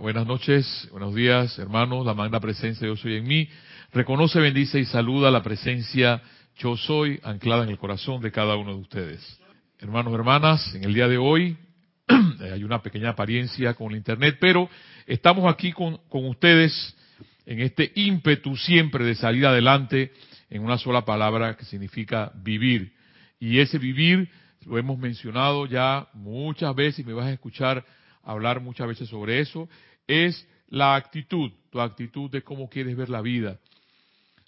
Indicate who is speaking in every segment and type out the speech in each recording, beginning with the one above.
Speaker 1: Buenas noches, buenos días, hermanos. La magna presencia Yo soy en mí. Reconoce, bendice y saluda la presencia Yo soy anclada en el corazón de cada uno de ustedes. Hermanos, hermanas, en el día de hoy hay una pequeña apariencia con el Internet, pero estamos aquí con, con ustedes en este ímpetu siempre de salir adelante en una sola palabra que significa vivir. Y ese vivir lo hemos mencionado ya muchas veces y me vas a escuchar hablar muchas veces sobre eso, es la actitud, tu actitud de cómo quieres ver la vida.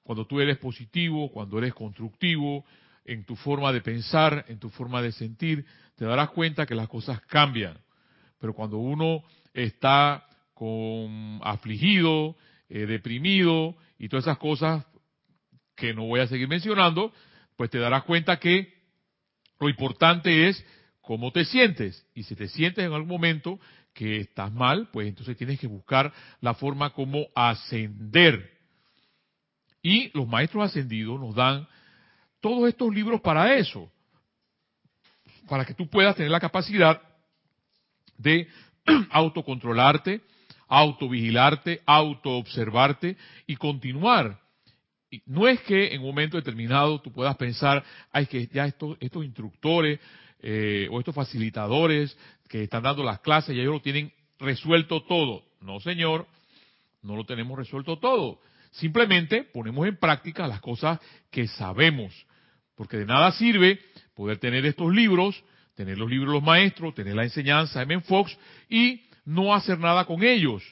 Speaker 1: Cuando tú eres positivo, cuando eres constructivo, en tu forma de pensar, en tu forma de sentir, te darás cuenta que las cosas cambian. Pero cuando uno está con afligido, eh, deprimido y todas esas cosas que no voy a seguir mencionando, pues te darás cuenta que lo importante es cómo te sientes. Y si te sientes en algún momento que estás mal, pues entonces tienes que buscar la forma como ascender. Y los maestros ascendidos nos dan todos estos libros para eso, para que tú puedas tener la capacidad de autocontrolarte, autovigilarte, autoobservarte y continuar. no es que en un momento determinado tú puedas pensar, ay, que ya estos, estos instructores eh, o estos facilitadores que están dando las clases ya ellos lo tienen resuelto todo. No, señor, no lo tenemos resuelto todo. Simplemente ponemos en práctica las cosas que sabemos. Porque de nada sirve poder tener estos libros, tener los libros de los maestros, tener la enseñanza de Fox y no hacer nada con ellos.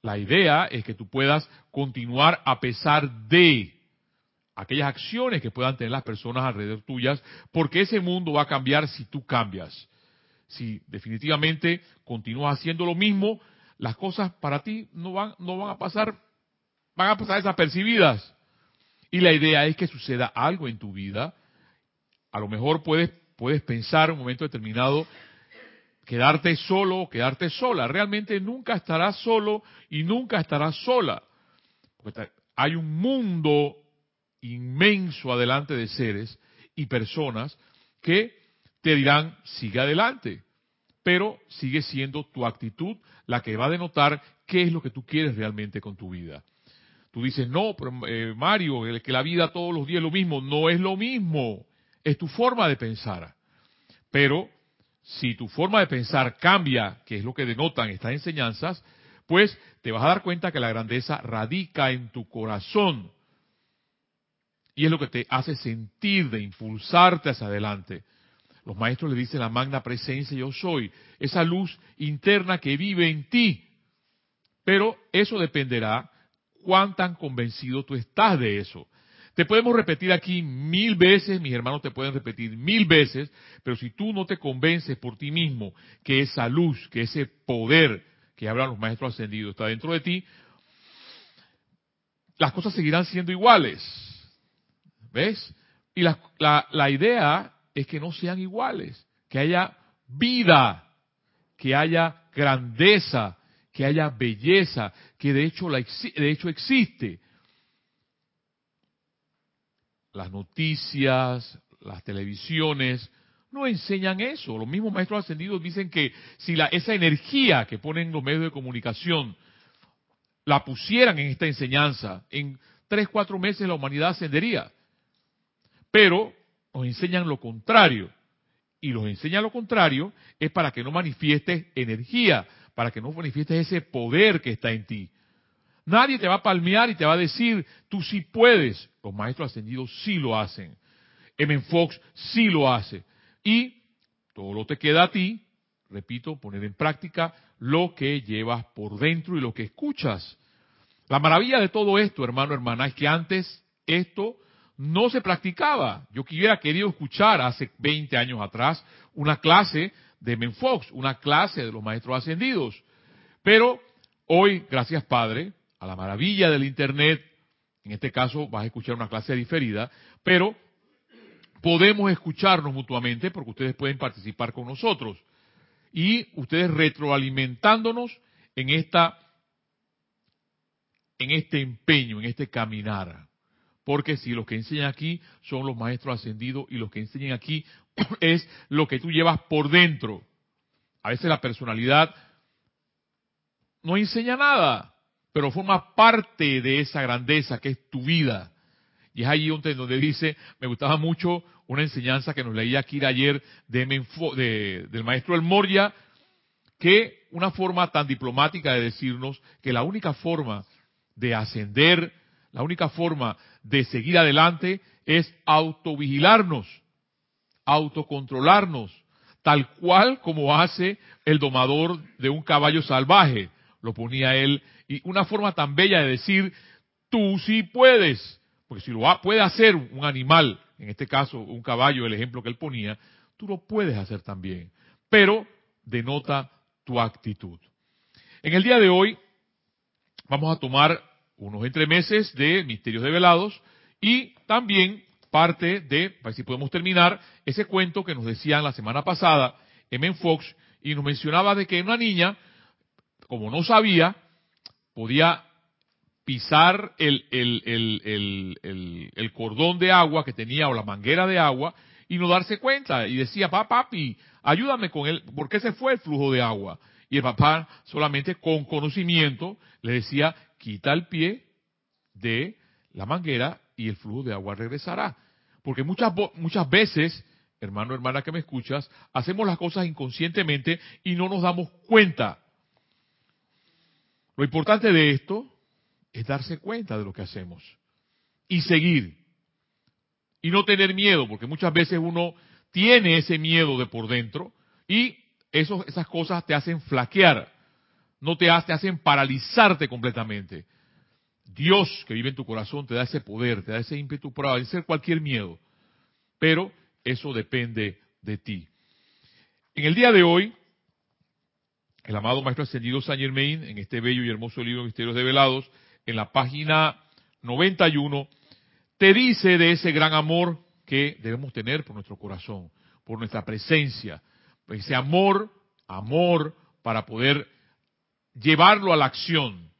Speaker 1: La idea es que tú puedas continuar a pesar de aquellas acciones que puedan tener las personas alrededor tuyas, porque ese mundo va a cambiar si tú cambias. Si definitivamente continúas haciendo lo mismo, las cosas para ti no van, no van a pasar, van a pasar desapercibidas. Y la idea es que suceda algo en tu vida. A lo mejor puedes, puedes pensar en un momento determinado quedarte solo, quedarte sola. Realmente nunca estarás solo y nunca estarás sola. Hay un mundo inmenso adelante de seres y personas que te dirán, sigue adelante, pero sigue siendo tu actitud la que va a denotar qué es lo que tú quieres realmente con tu vida. Tú dices, no, pero, eh, Mario, que la vida todos los días es lo mismo. No es lo mismo, es tu forma de pensar. Pero si tu forma de pensar cambia, que es lo que denotan estas enseñanzas, pues te vas a dar cuenta que la grandeza radica en tu corazón y es lo que te hace sentir, de impulsarte hacia adelante. Los maestros le dicen la magna presencia yo soy, esa luz interna que vive en ti. Pero eso dependerá cuán tan convencido tú estás de eso. Te podemos repetir aquí mil veces, mis hermanos te pueden repetir mil veces, pero si tú no te convences por ti mismo que esa luz, que ese poder que hablan los maestros ascendidos está dentro de ti, las cosas seguirán siendo iguales. ¿Ves? Y la, la, idea es que no sean iguales, que haya vida, que haya grandeza, que haya belleza, que de hecho, la, de hecho existe. Las noticias, las televisiones, no enseñan eso. Los mismos maestros ascendidos dicen que si la, esa energía que ponen los medios de comunicación la pusieran en esta enseñanza, en tres, cuatro meses la humanidad ascendería. Pero nos enseñan lo contrario. Y los enseñan lo contrario es para que no manifiestes energía, para que no manifiestes ese poder que está en ti. Nadie te va a palmear y te va a decir, tú sí puedes. Los maestros ascendidos sí lo hacen. M. Fox sí lo hace. Y todo lo te queda a ti, repito, poner en práctica lo que llevas por dentro y lo que escuchas. La maravilla de todo esto, hermano, hermana, es que antes esto no se practicaba. Yo hubiera querido escuchar hace 20 años atrás una clase de Menfox, una clase de los maestros ascendidos. Pero hoy, gracias Padre, a la maravilla del Internet, en este caso vas a escuchar una clase diferida, pero podemos escucharnos mutuamente porque ustedes pueden participar con nosotros. Y ustedes retroalimentándonos en esta en este empeño, en este caminar. Porque si los que enseñan aquí son los maestros ascendidos y los que enseñan aquí es lo que tú llevas por dentro. A veces la personalidad no enseña nada, pero forma parte de esa grandeza que es tu vida. Y es ahí donde, dice, me gustaba mucho una enseñanza que nos leía aquí ayer de, del maestro El Moria, que una forma tan diplomática de decirnos que la única forma de ascender, la única forma de seguir adelante es autovigilarnos, autocontrolarnos, tal cual como hace el domador de un caballo salvaje, lo ponía él, y una forma tan bella de decir, tú sí puedes, porque si lo puede hacer un animal, en este caso un caballo, el ejemplo que él ponía, tú lo puedes hacer también, pero denota tu actitud. En el día de hoy vamos a tomar unos entremeses de misterios develados y también parte de, para ver si podemos terminar, ese cuento que nos decían la semana pasada M. Fox y nos mencionaba de que una niña, como no sabía, podía pisar el, el, cordón de agua que tenía o la manguera de agua y no darse cuenta. Y decía, papá, papi, ayúdame con él, ¿por qué se fue el flujo de agua? Y el papá solamente con conocimiento le decía, quita el pie de la manguera y el flujo de agua regresará. Porque muchas, muchas veces, hermano, hermana que me escuchas, hacemos las cosas inconscientemente y no nos damos cuenta. Lo importante de esto es darse cuenta de lo que hacemos y seguir. Y no tener miedo, porque muchas veces uno tiene ese miedo de por dentro y esas cosas te hacen flaquear, no te, te hacen paralizarte completamente. Dios que vive en tu corazón te da ese poder, te da ese ímpetu para vencer cualquier miedo. Pero eso depende de ti. En el día de hoy, el amado Maestro Ascendido Saint Germain, en este bello y hermoso libro Misterios Develados, en la página 91, te dice de ese gran amor que debemos tener por nuestro corazón, por nuestra presencia. Ese amor, amor para poder llevarlo a la acción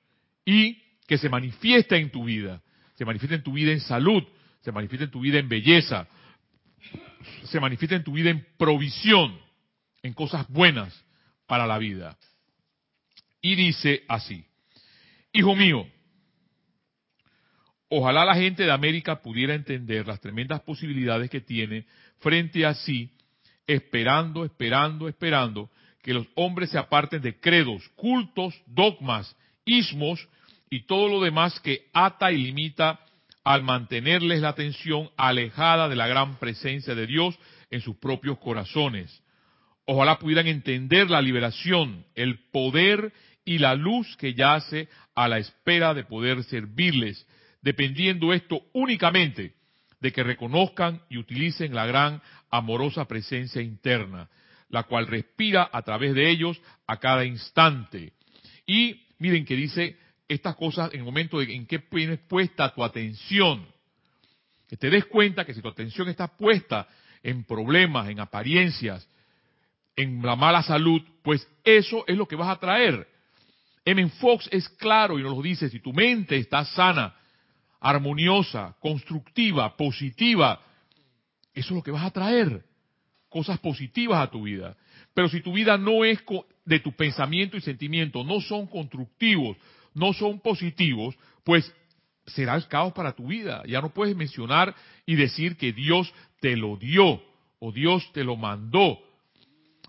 Speaker 1: y que se manifiesta en tu vida. Se manifiesta en tu vida en salud, se manifiesta en tu vida en belleza, se manifiesta en tu vida en provisión, en cosas buenas para la vida. Y dice así, Hijo mío, ojalá la gente de América pudiera entender las tremendas posibilidades que tiene frente a sí, esperando, esperando, esperando que los hombres se aparten de credos, cultos, dogmas, ismos y todo lo demás que ata y limita al mantenerles la atención alejada de la gran presencia de Dios en sus propios corazones. Ojalá pudieran entender la liberación, el poder y la luz que yace a la espera de poder servirles, dependiendo esto únicamente de que reconozcan y utilicen la gran amorosa presencia interna, la cual respira a través de ellos a cada instante. Y miren que dice estas cosas en el momento en que tienes puesta tu atención. Que te des cuenta que si tu atención está puesta en problemas, en apariencias, en la mala salud, pues eso es lo que vas a traer. M. Fox es claro y nos lo dice, si tu mente está sana, armoniosa, constructiva, positiva, eso es lo que vas a traer. Cosas positivas a tu vida. Pero si tu vida no es de tu pensamiento y sentimiento, no son constructivos, no son positivos, pues será el caos para tu vida. Ya no puedes mencionar y decir que Dios te lo dio o Dios te lo mandó,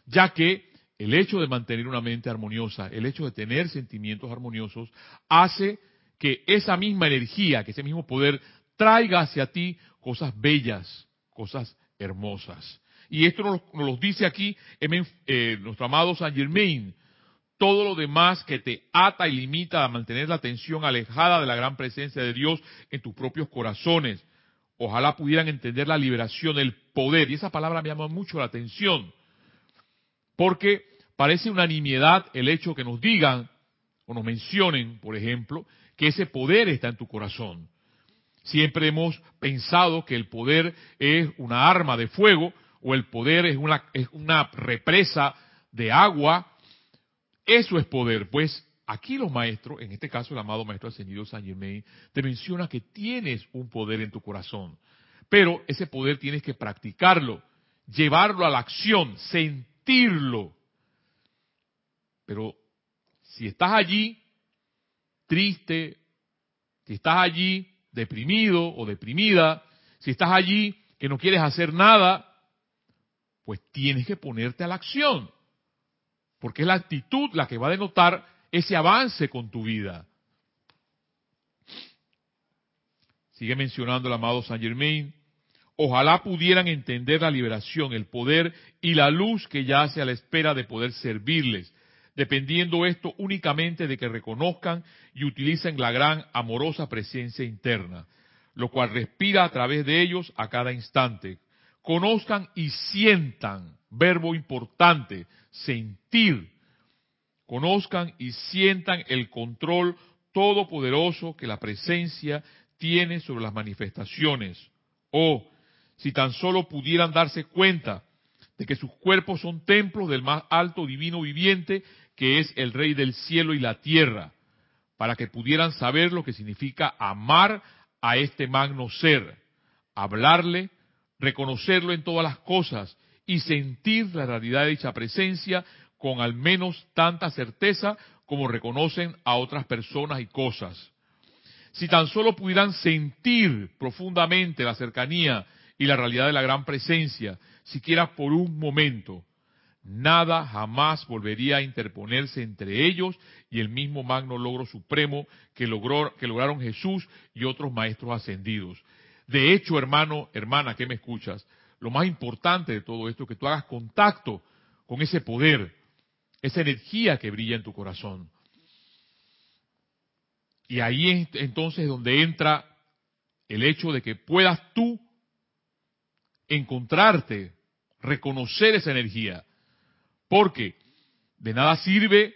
Speaker 1: ya que el hecho de mantener una mente armoniosa, el hecho de tener sentimientos armoniosos, hace que esa misma energía, que ese mismo poder traiga hacia ti cosas bellas, cosas hermosas. Y esto nos, lo dice aquí eh, nuestro amado Saint Germain, todo lo demás que te ata y limita a mantener la atención alejada de la gran presencia de Dios en tus propios corazones. Ojalá pudieran entender la liberación, el poder. Y esa palabra me llama mucho la atención. Porque parece una nimiedad el hecho que nos digan o nos mencionen, por ejemplo, que ese poder está en tu corazón. Siempre hemos pensado que el poder es una arma de fuego o el poder es una, es una represa de agua eso es poder. Pues aquí los maestros, en este caso el amado maestro ascendido San Germain, te menciona que tienes un poder en tu corazón. Pero ese poder tienes que practicarlo, llevarlo a la acción, sentirlo. Pero si estás allí triste, si estás allí deprimido o deprimida, si estás allí que no quieres hacer nada, pues tienes que ponerte a la acción. Porque es la actitud la que va a denotar ese avance con tu vida. Sigue mencionando el amado Saint Germain. Ojalá pudieran entender la liberación, el poder y la luz que yace a la espera de poder servirles, dependiendo esto únicamente de que reconozcan y utilicen la gran amorosa presencia interna, lo cual respira a través de ellos a cada instante. Conozcan y sientan, verbo importante, sentir. Conozcan y sientan el control todopoderoso que la presencia tiene sobre las manifestaciones. O, si tan solo pudieran darse cuenta de que sus cuerpos son templos del más alto divino viviente que es el Rey del cielo y la tierra, para que pudieran saber lo que significa amar a este magno ser, hablarle, reconocerlo en todas las cosas y sentir la realidad de dicha presencia con al menos tanta certeza como reconocen a otras personas y cosas. Si tan solo pudieran sentir profundamente la cercanía y la realidad de la gran presencia, siquiera por un momento, Nada jamás volvería a interponerse entre ellos y el mismo magno logro supremo que, logró, que lograron Jesús y otros maestros ascendidos. De hecho, hermano, hermana, que me escuchas, lo más importante de todo esto es que tú hagas contacto con ese poder, esa energía que brilla en tu corazón. Y ahí es entonces donde entra el hecho de que puedas tú encontrarte, reconocer esa energía porque de nada sirve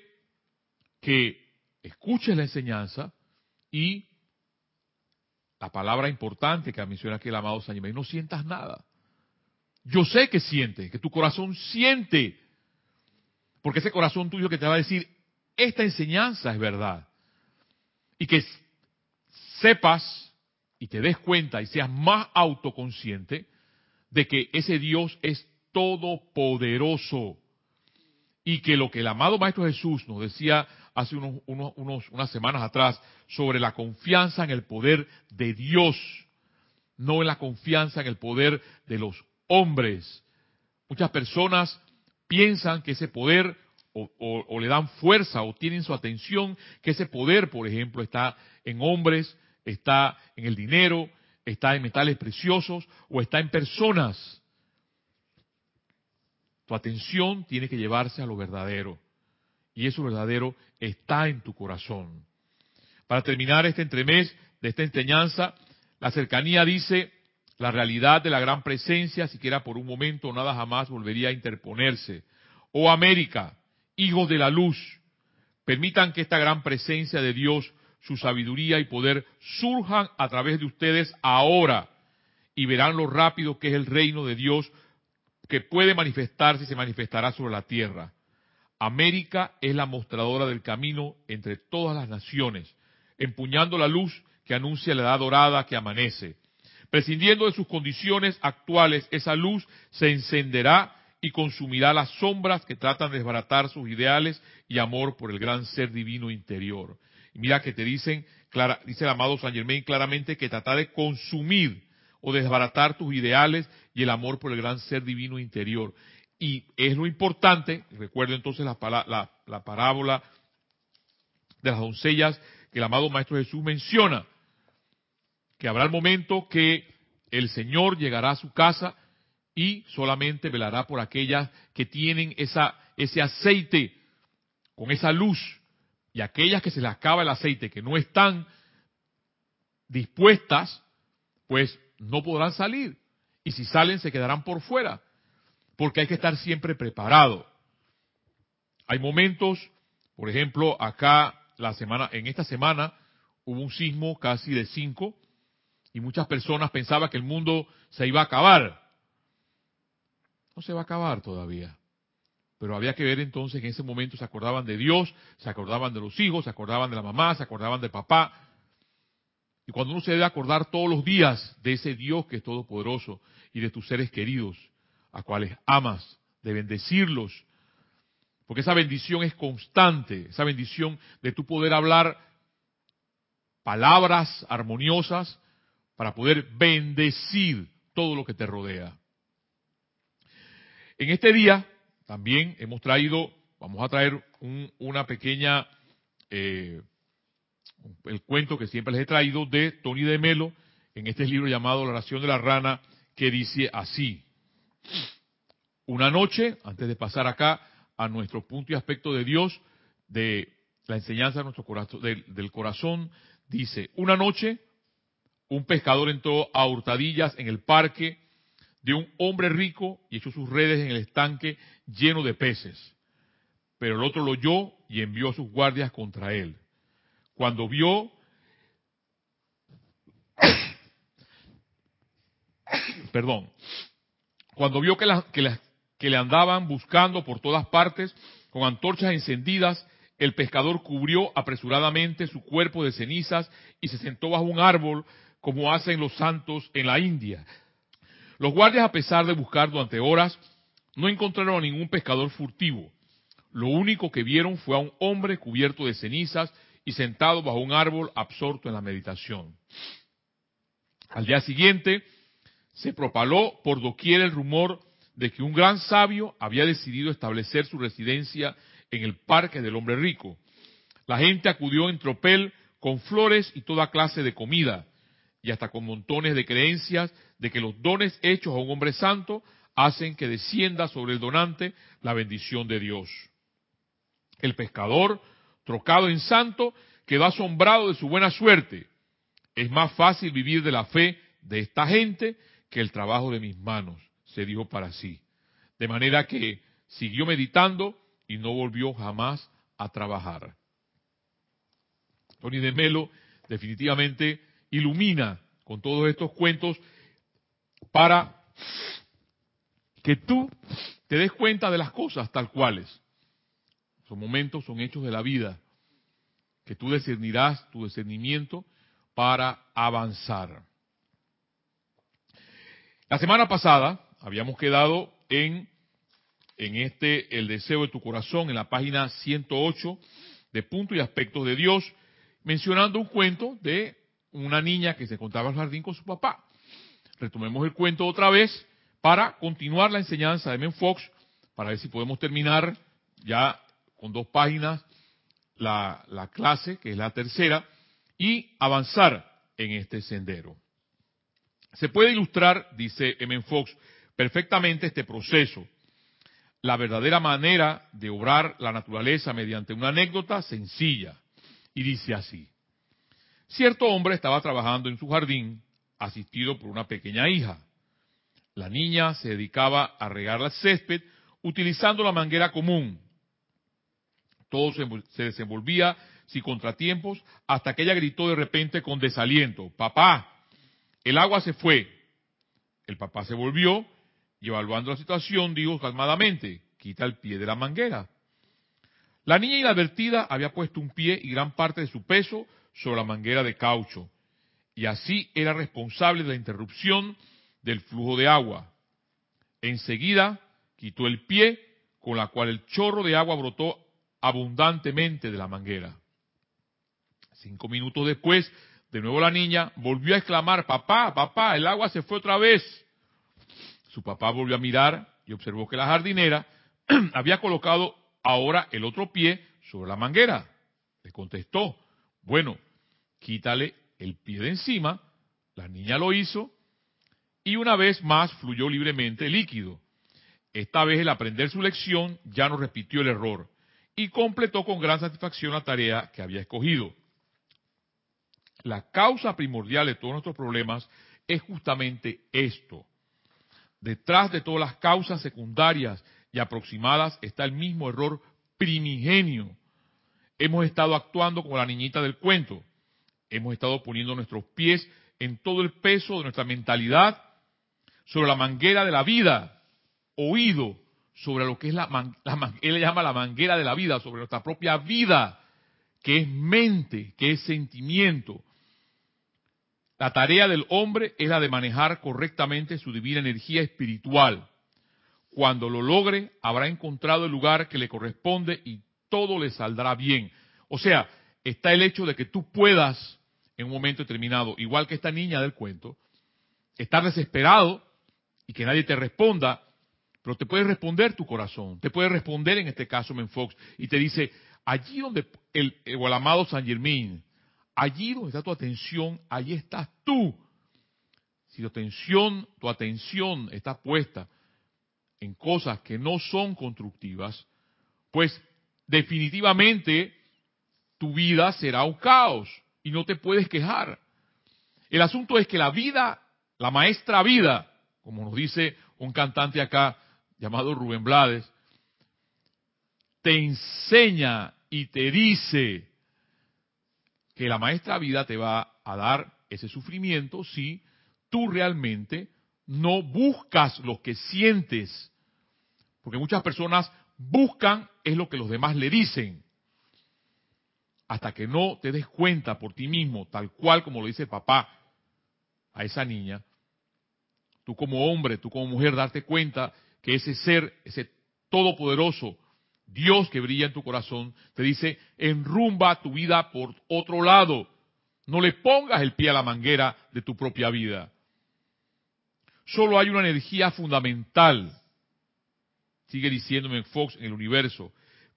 Speaker 1: que escuches la enseñanza y la palabra importante que menciona aquí el amado San no sientas nada. Yo sé que sientes, que tu corazón siente, porque ese corazón tuyo que te va a decir, esta enseñanza es verdad. Y que sepas y te des cuenta y seas más autoconsciente de que ese Dios es todopoderoso y que lo que el amado Maestro Jesús nos decía hace unos, unas semanas atrás sobre la confianza en el poder de Dios, no en la confianza en el poder de los hombres. Muchas personas piensan que ese poder o, le dan fuerza o tienen su atención que ese poder, por ejemplo, está en hombres, está en el dinero, está en metales preciosos o está en personas. Tu atención tiene que llevarse a lo verdadero. Y eso verdadero está en tu corazón. Para terminar este entremés de esta enseñanza, la cercanía dice, la realidad de la gran presencia, siquiera por un momento, nada jamás volvería a interponerse. Oh América, hijos de la luz, permitan que esta gran presencia de Dios, su sabiduría y poder surjan a través de ustedes ahora y verán lo rápido que es el reino de Dios que puede manifestarse y se manifestará sobre la tierra. América es la mostradora del camino entre todas las naciones, empuñando la luz que anuncia la edad dorada que amanece. Prescindiendo de sus condiciones actuales, esa luz se encenderá y consumirá las sombras que tratan de desbaratar sus ideales y amor por el gran ser divino interior. Y mira que te dicen, dice el amado San Germain claramente que trata de consumir o desbaratar tus ideales y el amor por el gran ser divino interior. Y es lo importante, recuerdo entonces la, la, parábola de las doncellas que el amado Maestro Jesús menciona, que habrá el momento que el Señor llegará a su casa y solamente velará por aquellas que tienen esa, ese aceite con esa luz y aquellas que se les acaba el aceite, que no están dispuestas, pues no podrán salir. Y si salen, se quedarán por fuera. Porque hay que estar siempre preparado. Hay momentos, por ejemplo, acá la semana, en esta semana hubo un sismo casi de cinco y muchas personas pensaban que el mundo se iba a acabar. No se va a acabar todavía. Pero había que ver entonces en ese momento se acordaban de Dios, se acordaban de los hijos, se acordaban de la mamá, se acordaban del papá, y cuando uno se debe acordar todos los días de ese Dios que es todopoderoso y de tus seres queridos, a cuales amas, de bendecirlos, Porque esa bendición es constante, esa bendición de tu poder hablar palabras armoniosas para poder bendecir todo lo que te rodea. En este día también hemos traído, vamos a traer una pequeña, eh, el cuento que siempre les he traído de Tony de Melo en este libro llamado La oración de la rana, que dice así. Una noche, antes de pasar acá a nuestro punto y aspecto de Dios, de la enseñanza de nuestro corazón, del corazón, dice, una noche un pescador entró a hurtadillas en el parque de un hombre rico y echó sus redes en el estanque lleno de peces. Pero el otro lo oyó y envió a sus guardias contra él. Cuando vio, perdón, cuando vio que, que, que le andaban buscando por todas partes con antorchas encendidas, el pescador cubrió apresuradamente su cuerpo de cenizas y se sentó bajo un árbol como hacen los santos en la India. Los guardias, a pesar de buscar durante horas, no encontraron a ningún pescador furtivo. Lo único que vieron fue a un hombre cubierto de cenizas y sentado bajo un árbol absorto en la meditación. Al día siguiente se propaló por doquier el rumor de que un gran sabio había decidido establecer su residencia en el parque del hombre rico. La gente acudió en tropel con flores y toda clase de comida y hasta con montones de creencias de que los dones hechos a un hombre santo hacen que descienda sobre el donante la bendición de Dios. El pescador, trocado en santo, quedó asombrado de su buena suerte. Es más fácil vivir de la fe de esta gente que el trabajo de mis manos, se dijo para sí. De manera que siguió meditando y no volvió jamás a trabajar. Tony de Melo definitivamente ilumina con todos estos cuentos para que tú te des cuenta de las cosas tal cuales. Son momentos, son hechos de la vida, que tú discernirás tu discernimiento para avanzar. La semana pasada habíamos quedado en, en este, el deseo de tu corazón, en la página 108 de Punto y Aspectos de Dios, mencionando un cuento de una niña que se encontraba en el jardín con su papá. Retomemos el cuento otra vez para continuar la enseñanza de Men Fox, para ver si podemos terminar ya con dos páginas la, la clase, que es la tercera, y avanzar en este sendero. Se puede ilustrar, dice M. Fox, perfectamente este proceso. La verdadera manera de obrar la naturaleza mediante una anécdota sencilla. Y dice así. Cierto hombre estaba trabajando en su jardín, asistido por una pequeña hija. La niña se dedicaba a regar el césped utilizando la manguera común. Todo se desenvolvía sin contratiempos hasta que ella gritó de repente con desaliento, papá, el agua se fue. El papá se volvió y evaluando la situación dijo calmadamente, quita el pie de la manguera. La niña inadvertida había puesto un pie y gran parte de su peso sobre la manguera de caucho, y así era responsable de la interrupción del flujo de agua. Enseguida quitó el pie, con la cual el chorro de agua brotó abundantemente de la manguera. Cinco minutos después, de nuevo la niña volvió a exclamar, papá, papá, el agua se fue otra vez. Su papá volvió a mirar y observó que la jardinera había colocado ahora el otro pie sobre la manguera. Le contestó, bueno, quítale el pie de encima, la niña lo hizo, y una vez más fluyó libremente el líquido. Esta vez el aprender su lección ya no repitió el error y completó con gran satisfacción la tarea que había escogido. La causa primordial de todos nuestros problemas es justamente esto. Detrás de todas las causas secundarias y aproximadas está el mismo error primigenio. Hemos estado actuando como la niñita del cuento, hemos estado poniendo nuestros pies en todo el peso de nuestra mentalidad sobre la manguera de la vida, oído sobre lo que es la, él le llama la manguera de la vida, sobre nuestra propia vida, que es mente, que es sentimiento. La tarea del hombre es la de manejar correctamente su divina energía espiritual. Cuando lo logre, habrá encontrado el lugar que le corresponde y todo le saldrá bien. O sea, está el hecho de que tú puedas, en un momento determinado, igual que esta niña del cuento, estar desesperado y que nadie te responda, pero te puede responder tu corazón, te puede responder en este caso Menfox y te dice, allí donde el, el amado San Germain, allí donde está tu atención, allí estás tú. Si tu atención, tu atención está puesta en cosas que no son constructivas, pues definitivamente tu vida será un caos y no te puedes quejar. El asunto es que la vida, la maestra vida, como nos dice un cantante acá llamado Rubén Blades, te enseña y te dice que la maestra vida te va a dar ese sufrimiento si tú realmente no buscas lo que sientes. Porque muchas personas buscan es lo que los demás le dicen. Hasta que no te des cuenta por ti mismo, tal cual como lo dice papá a esa niña, tú como hombre, tú como mujer, darte cuenta que ese ser, ese todopoderoso Dios que brilla en tu corazón, te dice, enrumba tu vida por otro lado. No le pongas el pie a la manguera de tu propia vida. Solo hay una energía fundamental, sigue diciéndome Fox, en el universo.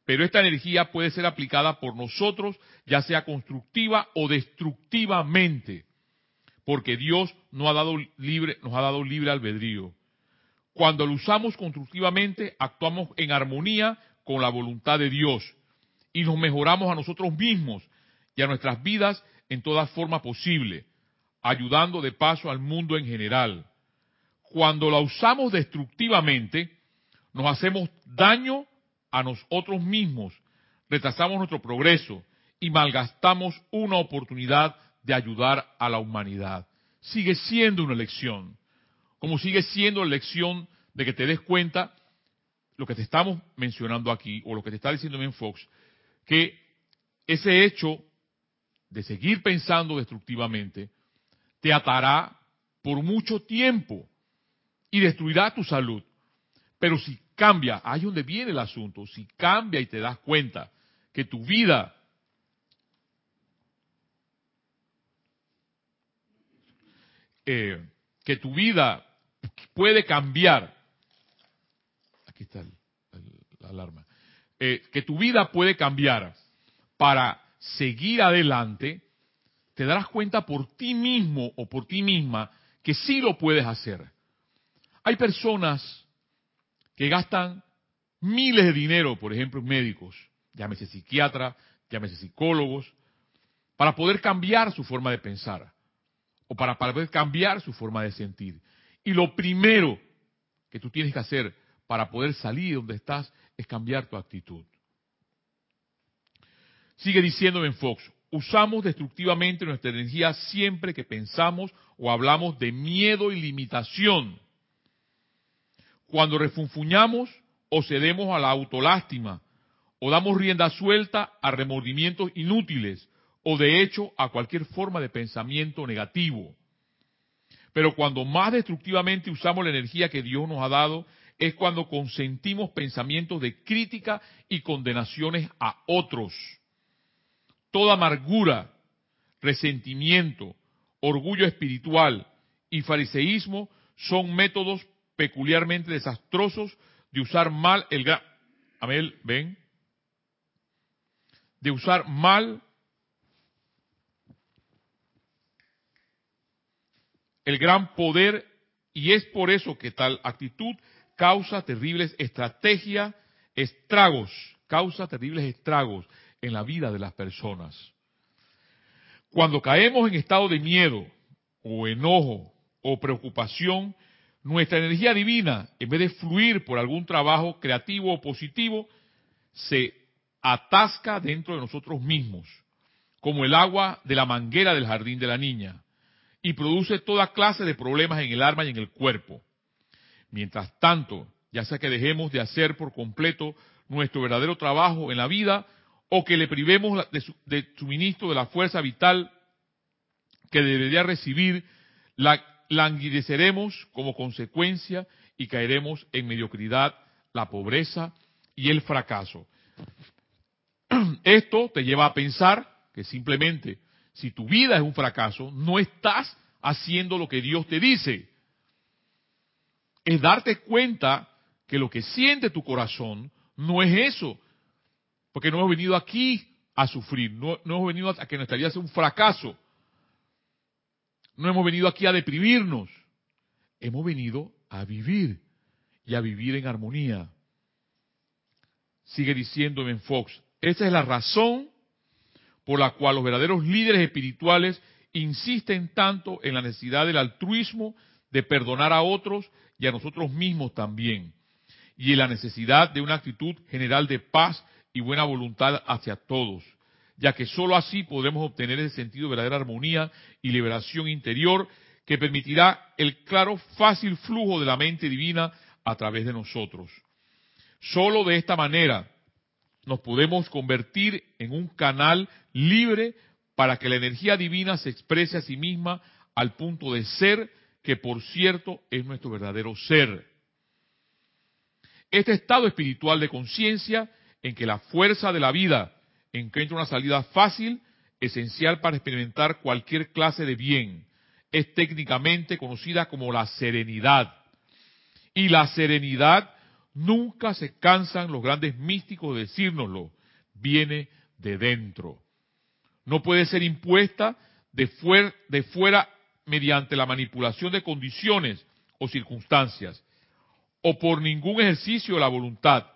Speaker 1: Pero esta energía puede ser aplicada por nosotros, ya sea constructiva o destructivamente, porque Dios nos ha dado libre, nos ha dado libre albedrío. Cuando lo usamos constructivamente, actuamos en armonía con la voluntad de Dios y nos mejoramos a nosotros mismos y a nuestras vidas en toda forma posible, ayudando de paso al mundo en general cuando la usamos destructivamente, nos hacemos daño a nosotros mismos, retrasamos nuestro progreso y malgastamos una oportunidad de ayudar a la humanidad. Sigue siendo una lección, como sigue siendo la lección de que te des cuenta lo que te estamos mencionando aquí, o lo que te está diciendo Ben Fox, que ese hecho de seguir pensando destructivamente te atará por mucho tiempo y destruirá tu salud. Pero si cambia, ahí es donde viene el asunto, si cambia y te das cuenta que tu vida eh, que tu vida puede cambiar, aquí está la alarma, eh, que tu vida puede cambiar para seguir adelante, te darás cuenta por ti mismo o por ti misma que sí lo puedes hacer. Hay personas que gastan miles de dinero, por ejemplo, médicos, llámese psiquiatra, llámese psicólogos, para poder cambiar su forma de pensar o para poder cambiar su forma de sentir. Y lo primero que tú tienes que hacer para poder salir de donde estás es cambiar tu actitud. Sigue diciendo en Fox, usamos destructivamente nuestra energía siempre que pensamos o hablamos de miedo y limitación cuando refunfuñamos o cedemos a la autolástima, o damos rienda suelta a remordimientos inútiles, o de hecho a cualquier forma de pensamiento negativo. Pero cuando más destructivamente usamos la energía que Dios nos ha dado, es cuando consentimos pensamientos de crítica y condenaciones a otros. Toda amargura, resentimiento, orgullo espiritual y fariseísmo son métodos peculiarmente desastrosos de usar mal el gran... Amel, ven. De usar mal el gran poder y es por eso que tal actitud causa terribles estrategias, estragos, causa terribles estragos en la vida de las personas. Cuando caemos en estado de miedo o enojo o preocupación, nuestra energía divina, en vez de fluir por algún trabajo creativo o positivo, se atasca dentro de nosotros mismos, como el agua de la manguera del jardín de la niña, y produce toda clase de problemas en el alma y en el cuerpo. Mientras tanto, ya sea que dejemos de hacer por completo nuestro verdadero trabajo en la vida, o que le privemos de, suministro de la fuerza vital que debería recibir, la languideceremos como consecuencia y caeremos en mediocridad, la pobreza y el fracaso. Esto te lleva a pensar que simplemente si tu vida es un fracaso, no estás haciendo lo que Dios te dice. Es darte cuenta que lo que siente tu corazón no es eso. Porque no hemos venido aquí a sufrir, no, hemos venido a que nuestra vida sea un fracaso. No hemos venido aquí a deprimirnos. Hemos venido a vivir y a vivir en armonía. Sigue diciéndome en Fox, esa es la razón por la cual los verdaderos líderes espirituales insisten tanto en la necesidad del altruismo, de perdonar a otros y a nosotros mismos también, y en la necesidad de una actitud general de paz y buena voluntad hacia todos, ya que sólo así podremos obtener ese sentido de verdadera armonía y liberación interior que permitirá el claro, fácil flujo de la mente divina a través de nosotros. Solo de esta manera nos podemos convertir en un canal libre para que la energía divina se exprese a sí misma al punto de ser, que por cierto es nuestro verdadero ser. Este estado espiritual de conciencia en que la fuerza de la vida encuentra una salida fácil, esencial para experimentar cualquier clase de bien, es técnicamente conocida como la serenidad. Y la serenidad nunca se cansan los grandes místicos de decírnoslo, viene de dentro. No puede ser impuesta de, de fuera mediante la manipulación de condiciones o circunstancias, o por ningún ejercicio de la voluntad,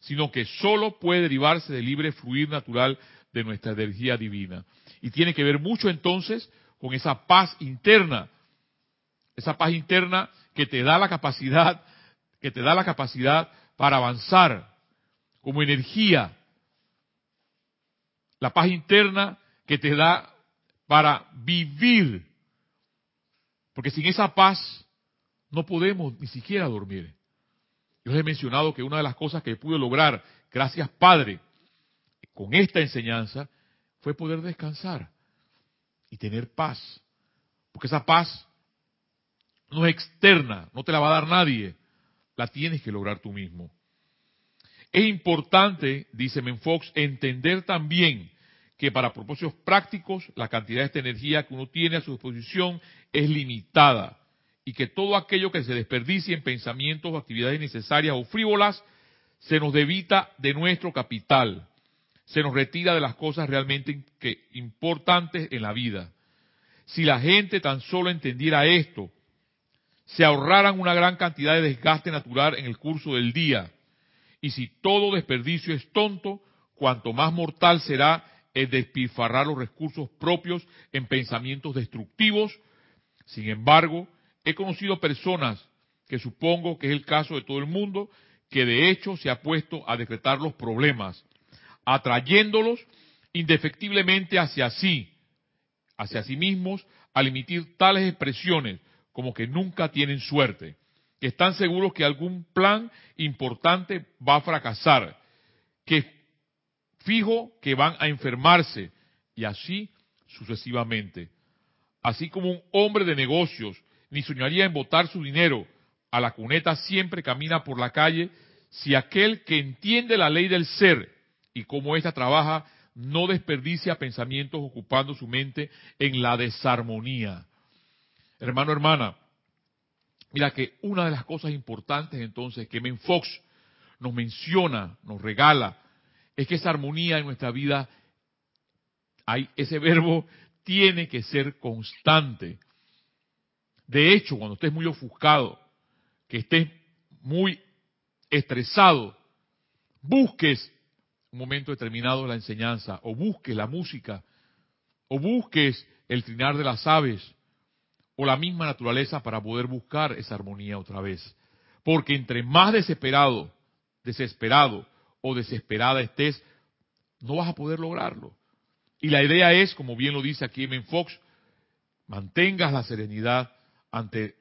Speaker 1: sino que sólo puede derivarse del libre fluir natural de nuestra energía divina. Y tiene que ver mucho entonces con esa paz interna, esa paz interna que te da la capacidad, que te da la capacidad para avanzar como energía, la paz interna que te da para vivir, porque sin esa paz no podemos ni siquiera dormir. Yo he mencionado que una de las cosas que pude lograr, gracias Padre, con esta enseñanza, fue poder descansar y tener paz. Porque esa paz no es externa, no te la va a dar nadie, la tienes que lograr tú mismo. Es importante, dice Menfox, entender también que para propósitos prácticos la cantidad de esta energía que uno tiene a su disposición es limitada y que todo aquello que se desperdicie en pensamientos o actividades innecesarias o frívolas se nos debita de nuestro capital se nos retira de las cosas realmente importantes en la vida. Si la gente tan solo entendiera esto, se ahorraran una gran cantidad de desgaste natural en el curso del día. Y si todo desperdicio es tonto, cuanto más mortal será el despilfarrar los recursos propios en pensamientos destructivos. Sin embargo, he conocido personas, que supongo que es el caso de todo el mundo, que de hecho se ha puesto a decretar los problemas atrayéndolos indefectiblemente hacia sí, hacia sí mismos, al emitir tales expresiones como que nunca tienen suerte, que están seguros que algún plan importante va a fracasar, que fijo que van a enfermarse y así sucesivamente. Así como un hombre de negocios ni soñaría en botar su dinero a la cuneta siempre camina por la calle si aquel que entiende la ley del ser y cómo ésta trabaja, no desperdicia pensamientos ocupando su mente en la desarmonía. Hermano, hermana, mira que una de las cosas importantes entonces que Menfox nos menciona, nos regala, es que esa armonía en nuestra vida, hay, ese verbo tiene que ser constante. De hecho, cuando estés muy ofuscado, que estés muy estresado, busques un momento determinado de la enseñanza, o busques la música, o busques el trinar de las aves, o la misma naturaleza para poder buscar esa armonía otra vez. Porque entre más desesperado, desesperado o desesperada estés, no vas a poder lograrlo. Y la idea es, como bien lo dice aquí en Fox, mantengas la serenidad ante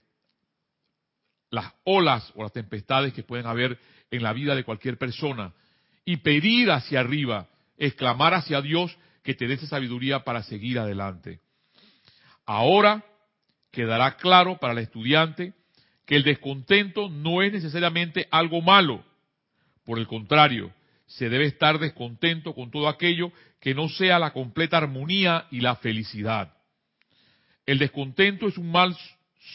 Speaker 1: las olas o las tempestades que pueden haber en la vida de cualquier persona y pedir hacia arriba, exclamar hacia Dios que te dé esa sabiduría para seguir adelante. Ahora quedará claro para el estudiante que el descontento no es necesariamente algo malo. Por el contrario, se debe estar descontento con todo aquello que no sea la completa armonía y la felicidad. El descontento es un mal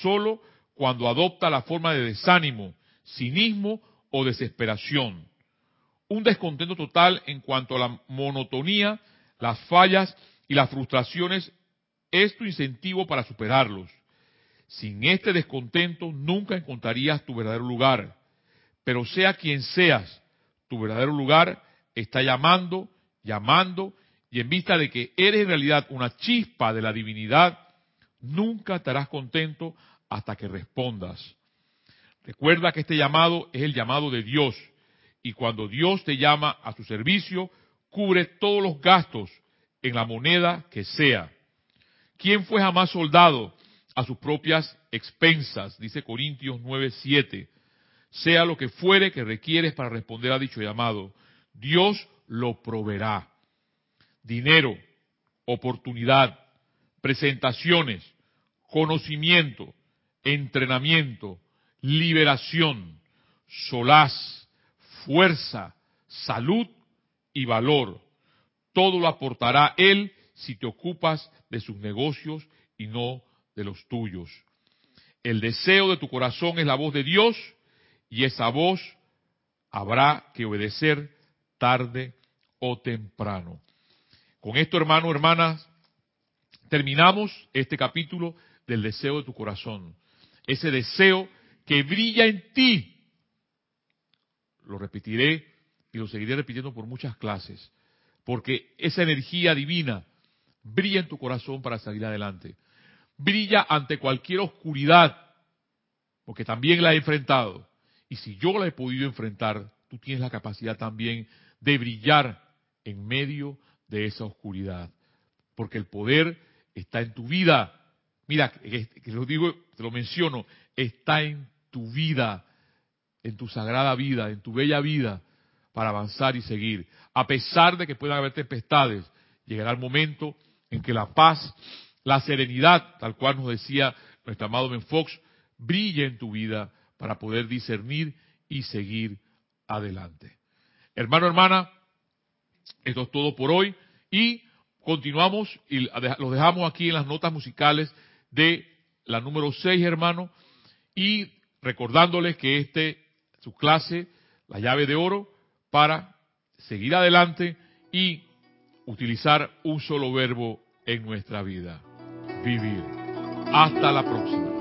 Speaker 1: solo cuando adopta la forma de desánimo, cinismo o desesperación. Un descontento total en cuanto a la monotonía, las fallas y las frustraciones es tu incentivo para superarlos. Sin este descontento nunca encontrarías tu verdadero lugar. Pero sea quien seas, tu verdadero lugar está llamando, llamando, y en vista de que eres en realidad una chispa de la divinidad, nunca estarás contento hasta que respondas. Recuerda que este llamado es el llamado de Dios, y cuando Dios te llama a su servicio, cubre todos los gastos en la moneda que sea. ¿Quién fue jamás soldado a sus propias expensas? Dice Corintios 9:7. Sea lo que fuere que requieres para responder a dicho llamado, Dios lo proveerá. Dinero, oportunidad, presentaciones, conocimiento, entrenamiento, liberación, solaz, fuerza, salud y valor. Todo lo aportará Él si te ocupas de sus negocios y no de los tuyos. El deseo de tu corazón es la voz de Dios y esa voz habrá que obedecer tarde o temprano. Con esto, hermanos, hermanas, terminamos este capítulo del deseo de tu corazón. Ese deseo que brilla en ti. Lo repetiré y lo seguiré repitiendo por muchas clases. Porque esa energía divina brilla en tu corazón para salir adelante. Brilla ante cualquier oscuridad, porque también la he enfrentado. Y si yo la he podido enfrentar, tú tienes la capacidad también de brillar en medio de esa oscuridad. Porque el poder está en tu vida. Mira, que lo digo, te lo menciono, está en tu vida, en tu sagrada vida, en tu bella vida, para avanzar y seguir. A pesar de que puedan haber tempestades, llegará el momento en que la paz, la serenidad, tal cual nos decía nuestro amado Ben Fox, brille en tu vida para poder discernir y seguir adelante. Hermano, hermana, esto es todo por hoy y continuamos y los dejamos aquí en las notas musicales de la número 6, hermano, y recordándoles que este su clase, la llave de oro, para seguir adelante y utilizar un solo verbo en nuestra vida, vivir. Hasta la próxima.